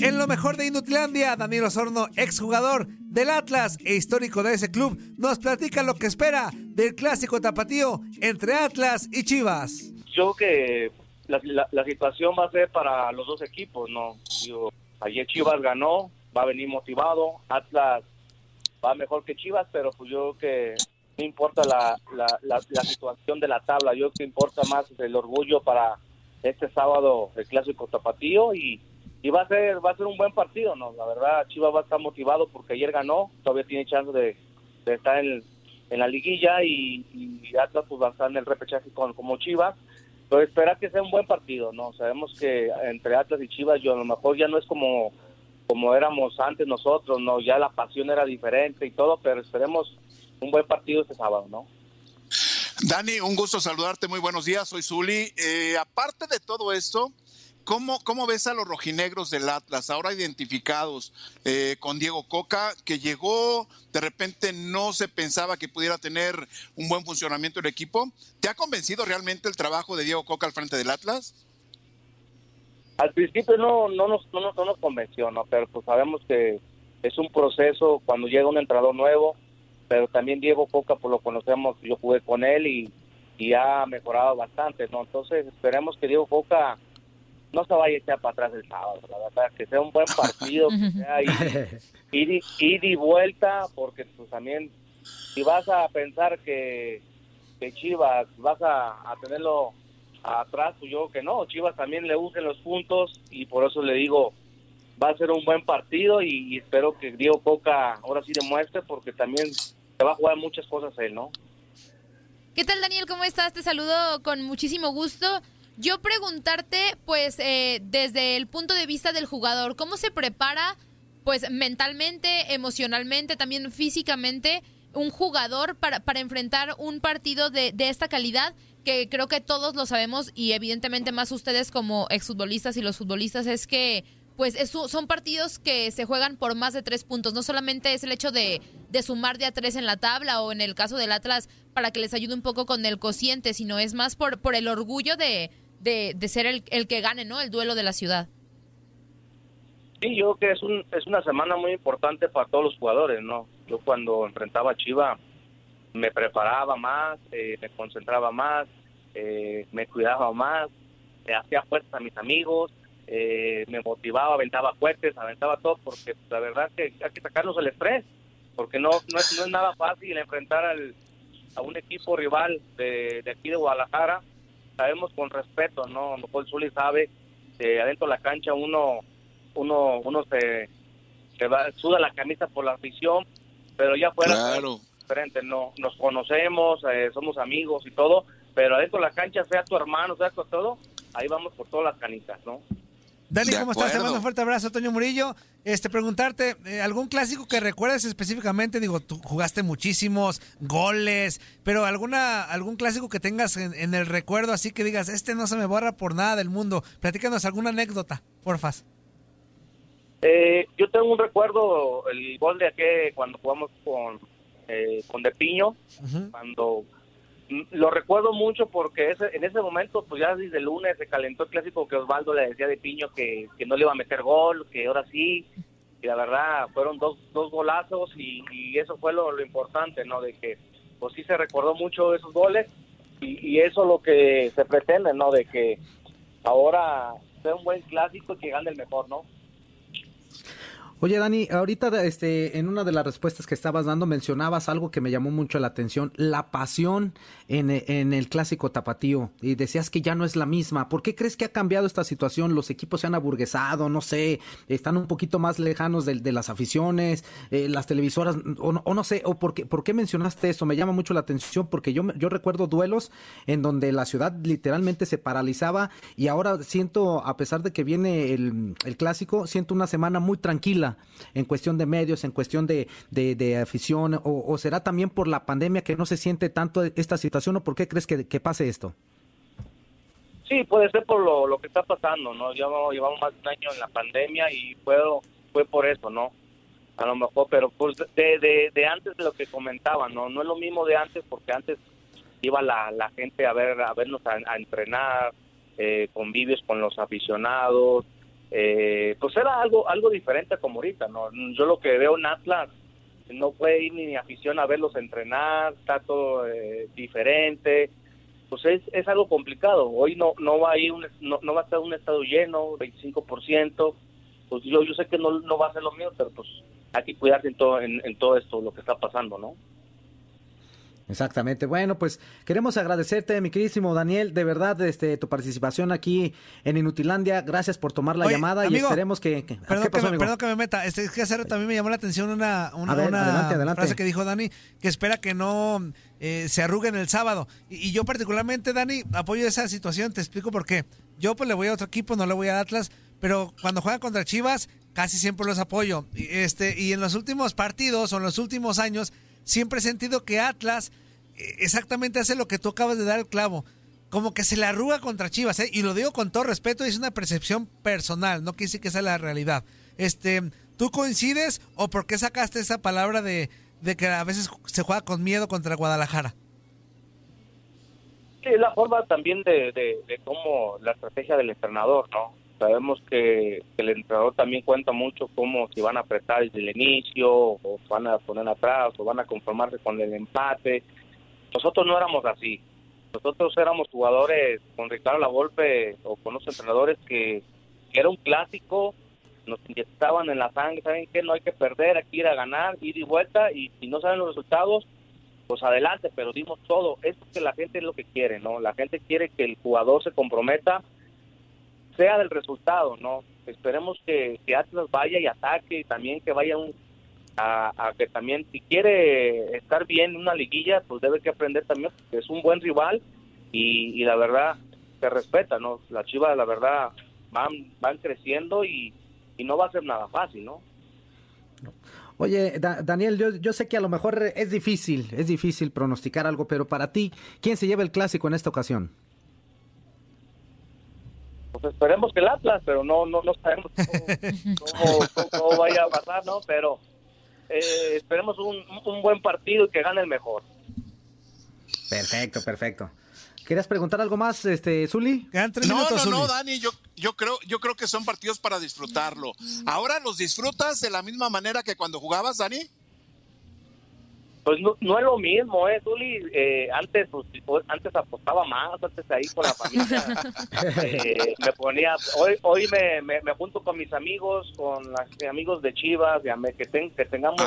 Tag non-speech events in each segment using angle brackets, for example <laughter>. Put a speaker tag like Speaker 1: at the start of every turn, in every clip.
Speaker 1: En lo mejor de Inutilandia, Daniel Osorno, exjugador del Atlas e histórico de ese club, nos platica lo que espera del clásico tapatío entre Atlas y Chivas.
Speaker 2: Yo creo que la, situación va a ser para los dos equipos, ¿no? ayer Chivas ganó, va a venir motivado, Atlas va mejor que Chivas, pero pues yo creo que no importa la, la, situación de la tabla, yo creo que importa más el orgullo para este sábado el clásico tapatío y y va a ser va a ser un buen partido, ¿no? La verdad, Chivas va a estar motivado porque ayer ganó, todavía tiene chance de, estar en, la liguilla y, y, Atlas pues va a estar en el repechaje con, como Chivas. Pero espera que sea un buen partido, ¿no? Sabemos que entre Atlas y Chivas yo a lo mejor ya no es como como éramos antes nosotros, ¿no? Ya la pasión era diferente y todo, pero esperemos un buen partido este sábado, ¿no?
Speaker 3: Dani, un gusto saludarte, muy buenos días, soy Zuli. Eh, aparte de todo esto, ¿Cómo, ¿Cómo, ves a los rojinegros del Atlas, ahora identificados eh, con Diego Coca, que llegó, de repente no se pensaba que pudiera tener un buen funcionamiento el equipo? ¿Te ha convencido realmente el trabajo de Diego Coca al frente del Atlas?
Speaker 2: Al principio no, no, nos, no, nos convenció, ¿no? pero pues sabemos que es un proceso cuando llega un entrenador nuevo, pero también Diego Coca, pues lo conocemos, yo jugué con él y, y ha mejorado bastante, ¿no? Entonces esperemos que Diego Coca no se vaya a echar para atrás el sábado, la verdad, que sea un buen partido, que <laughs> sea ir, y vuelta, porque pues también si vas a pensar que, que Chivas vas a, tenerlo atrás, pues yo que no, Chivas también le usen los puntos y por eso le digo, va a ser un buen partido y, espero que Diego Coca ahora sí demuestre porque también se va a jugar muchas cosas él, ¿no?
Speaker 4: ¿Qué tal Daniel? ¿Cómo estás? Te saludo con muchísimo gusto. Yo preguntarte, pues, eh, desde el punto de vista del jugador, ¿cómo se prepara, pues, mentalmente, emocionalmente, también físicamente, un jugador para, para enfrentar un partido de, de esta calidad? Que creo que todos lo sabemos y evidentemente más ustedes como exfutbolistas y los futbolistas es que pues son partidos que se juegan por más de tres puntos. No solamente es el hecho de, de, sumar de a tres en la tabla o en el caso del Atlas para que les ayude un poco con el cociente, sino es más por, por el orgullo de, de, de ser el, el, que gane, ¿no? El duelo de la ciudad.
Speaker 2: Sí, yo creo que es, un, es una semana muy importante para todos los jugadores, ¿no? Yo cuando enfrentaba a Chiva me preparaba más, eh, me concentraba más, eh, me cuidaba más, me hacía fuerza a mis amigos, eh, me motivaba, aventaba fuertes, aventaba todo, porque la verdad que hay que sacarnos el estrés, porque no, no, es, no es nada fácil enfrentar al, a un equipo rival de, de aquí de Guadalajara sabemos con respeto, ¿no? Paul Zuli sabe que adentro de la cancha uno uno uno se, se va, suda la camisa por la afición, pero ya fuera claro. diferente, no nos conocemos, eh, somos amigos y todo, pero adentro de la cancha, sea tu hermano, sea con todo, ahí vamos por todas las canitas, ¿no?
Speaker 1: Dani, ¿cómo estás? Te mando un fuerte abrazo, Toño Murillo. Este, preguntarte, eh, ¿algún clásico que recuerdes específicamente? Digo, tú jugaste muchísimos goles, pero alguna algún clásico que tengas en, el recuerdo así que digas, este no se me borra por nada del mundo. Platícanos alguna anécdota, porfas.
Speaker 2: Eh, yo tengo un recuerdo, el gol de aquí cuando jugamos con, eh, con De Piño, cuando lo recuerdo mucho porque ese, en ese momento, pues ya desde el lunes se calentó el clásico que Osvaldo le decía de Piño que, no le iba a meter gol, que ahora sí. Y la verdad, fueron dos, dos golazos y, eso fue lo, importante, ¿no? De que, pues sí se recordó mucho esos goles y, y eso lo que se pretende, ¿no? De que ahora sea un buen clásico y que gane el mejor, ¿no?
Speaker 5: Oye, Dani, ahorita este, en una de las respuestas que estabas dando mencionabas algo que me llamó mucho la atención, la pasión en, en, el clásico tapatío. Y decías que ya no es la misma. ¿Por qué crees que ha cambiado esta situación? ¿Los equipos se han aburguesado? No sé, están un poquito más lejanos de, las aficiones, eh, las televisoras, o, no sé, o por qué, por qué mencionaste eso? Me llama mucho la atención porque yo, yo recuerdo duelos en donde la ciudad literalmente se paralizaba y ahora siento, a pesar de que viene el, el clásico, siento una semana muy tranquila en cuestión de medios, en cuestión de, afición, o, será también por la pandemia que no se siente tanto esta situación, o por qué crees que, pase esto?
Speaker 2: Sí, puede ser por lo, que está pasando, ¿no? Llevamos, llevamos más de un año en la pandemia y puedo, fue por eso, ¿no? A lo mejor, pero pues de, antes de lo que comentaba, ¿no? No es lo mismo de antes porque antes iba la, gente a ver a vernos a, entrenar, eh, convivios con los aficionados, eh, pues era algo algo diferente como ahorita, ¿no? Yo lo que veo en Atlas, no puede ir ni afición a verlos entrenar, está todo eh, diferente, pues es, es algo complicado. Hoy no no va a ir un, no, va a estar un estado lleno, 25%, pues yo yo sé que no, no va a ser lo mío, pero pues hay que cuidarse en todo en todo esto lo que está pasando, ¿no?
Speaker 5: Exactamente. Bueno, pues queremos agradecerte, mi queridísimo Daniel, de verdad, este, tu participación aquí en Inutilandia. Gracias por tomar la llamada y esperemos que.
Speaker 1: perdón, que me, perdón, que me, meta. Este, es que hace también me llamó la atención una, una, frase que dijo Dani, que espera que no eh, se arruguen el sábado. Y, yo, particularmente, Dani, apoyo esa situación. Te explico por qué. Yo, pues, le voy a otro equipo, no le voy a Atlas, pero cuando juegan contra Chivas, casi siempre los apoyo. Y, este, y en los últimos partidos o en los últimos años siempre he sentido que Atlas eh, exactamente hace lo que tú acabas de dar el clavo. Como que se le arruga contra Chivas, ¿eh? y lo digo con todo respeto, es una percepción personal, no decir que sea la realidad. Este, ¿Tú coincides o por qué sacaste esa palabra de, que a veces se juega con miedo contra Guadalajara?
Speaker 2: Sí, la forma también de, de cómo la estrategia del entrenador, ¿no? Sabemos que, el entrenador también cuenta mucho cómo si van a apretar desde el inicio, o van a poner atrás, o van a conformarse con el empate. Nosotros no éramos así. Nosotros éramos jugadores con Ricardo Lavolpe o con los entrenadores que, era un clásico, nos inyectaban en la sangre, ¿saben qué? No hay que perder, hay que ir a ganar, ir y vuelta, y si no saben los resultados, pues adelante, pero dimos todo. Esto que la gente es lo que quiere, ¿no? La gente quiere que el jugador se comprometa sea del resultado, ¿no? Esperemos que, Atlas vaya y ataque y también que vaya un, a, que también si quiere estar bien en una liguilla, pues debe que aprender también, que es un buen rival y, la verdad se respeta, ¿no? Las Chivas, la verdad, van, van creciendo y, y no va a ser nada fácil, ¿no?
Speaker 5: Oye, Daniel, yo, yo, sé que a lo mejor es difícil, es difícil pronosticar algo, pero para ti, ¿quién se lleva el clásico en esta ocasión?
Speaker 2: Pues esperemos que el Atlas, pero no no, no sabemos cómo, vaya a pasar, ¿no? Pero eh, esperemos un, un, buen partido y que gane el mejor.
Speaker 5: Perfecto, perfecto. ¿Querías preguntar algo más, este, Zuli?
Speaker 3: No, no, no, Dani, yo, yo, creo, yo creo que son partidos para disfrutarlo. ¿Ahora los disfrutas de la misma manera que cuando jugabas, Dani?
Speaker 2: Pues no, es lo mismo, ¿eh, Zuli? Eh, antes, pues, antes apostaba más, antes ahí con la familia. <laughs> Eh, me ponía, hoy hoy me, me, junto con mis amigos, con los amigos de Chivas, que, que tengamos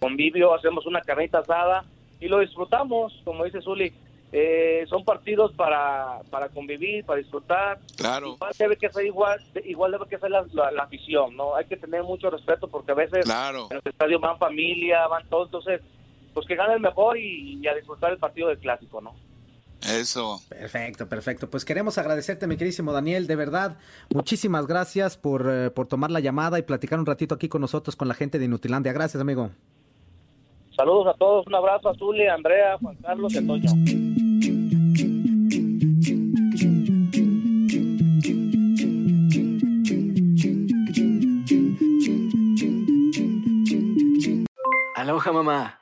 Speaker 2: convivio, hacemos una carnita asada y lo disfrutamos, como dice Zuli. Eh, son partidos para, para convivir, para disfrutar.
Speaker 3: Claro.
Speaker 2: Igual debe que ser igual, igual debe que ser la, la, afición, ¿no? Hay que tener mucho respeto porque a veces
Speaker 3: claro.
Speaker 2: en los estadios van familia, van todos, entonces pues que gane el mejor y, a disfrutar el partido del clásico, ¿no?
Speaker 3: Eso.
Speaker 5: Perfecto, perfecto. Pues queremos agradecerte, mi queridísimo Daniel, de verdad. Muchísimas gracias por, eh, por tomar la llamada y platicar un ratito aquí con nosotros, con la gente de Inutilandia. Gracias, amigo.
Speaker 2: Saludos a todos, un abrazo a Zuli, Andrea, Juan Carlos y Antonio.
Speaker 6: Aloha, mamá.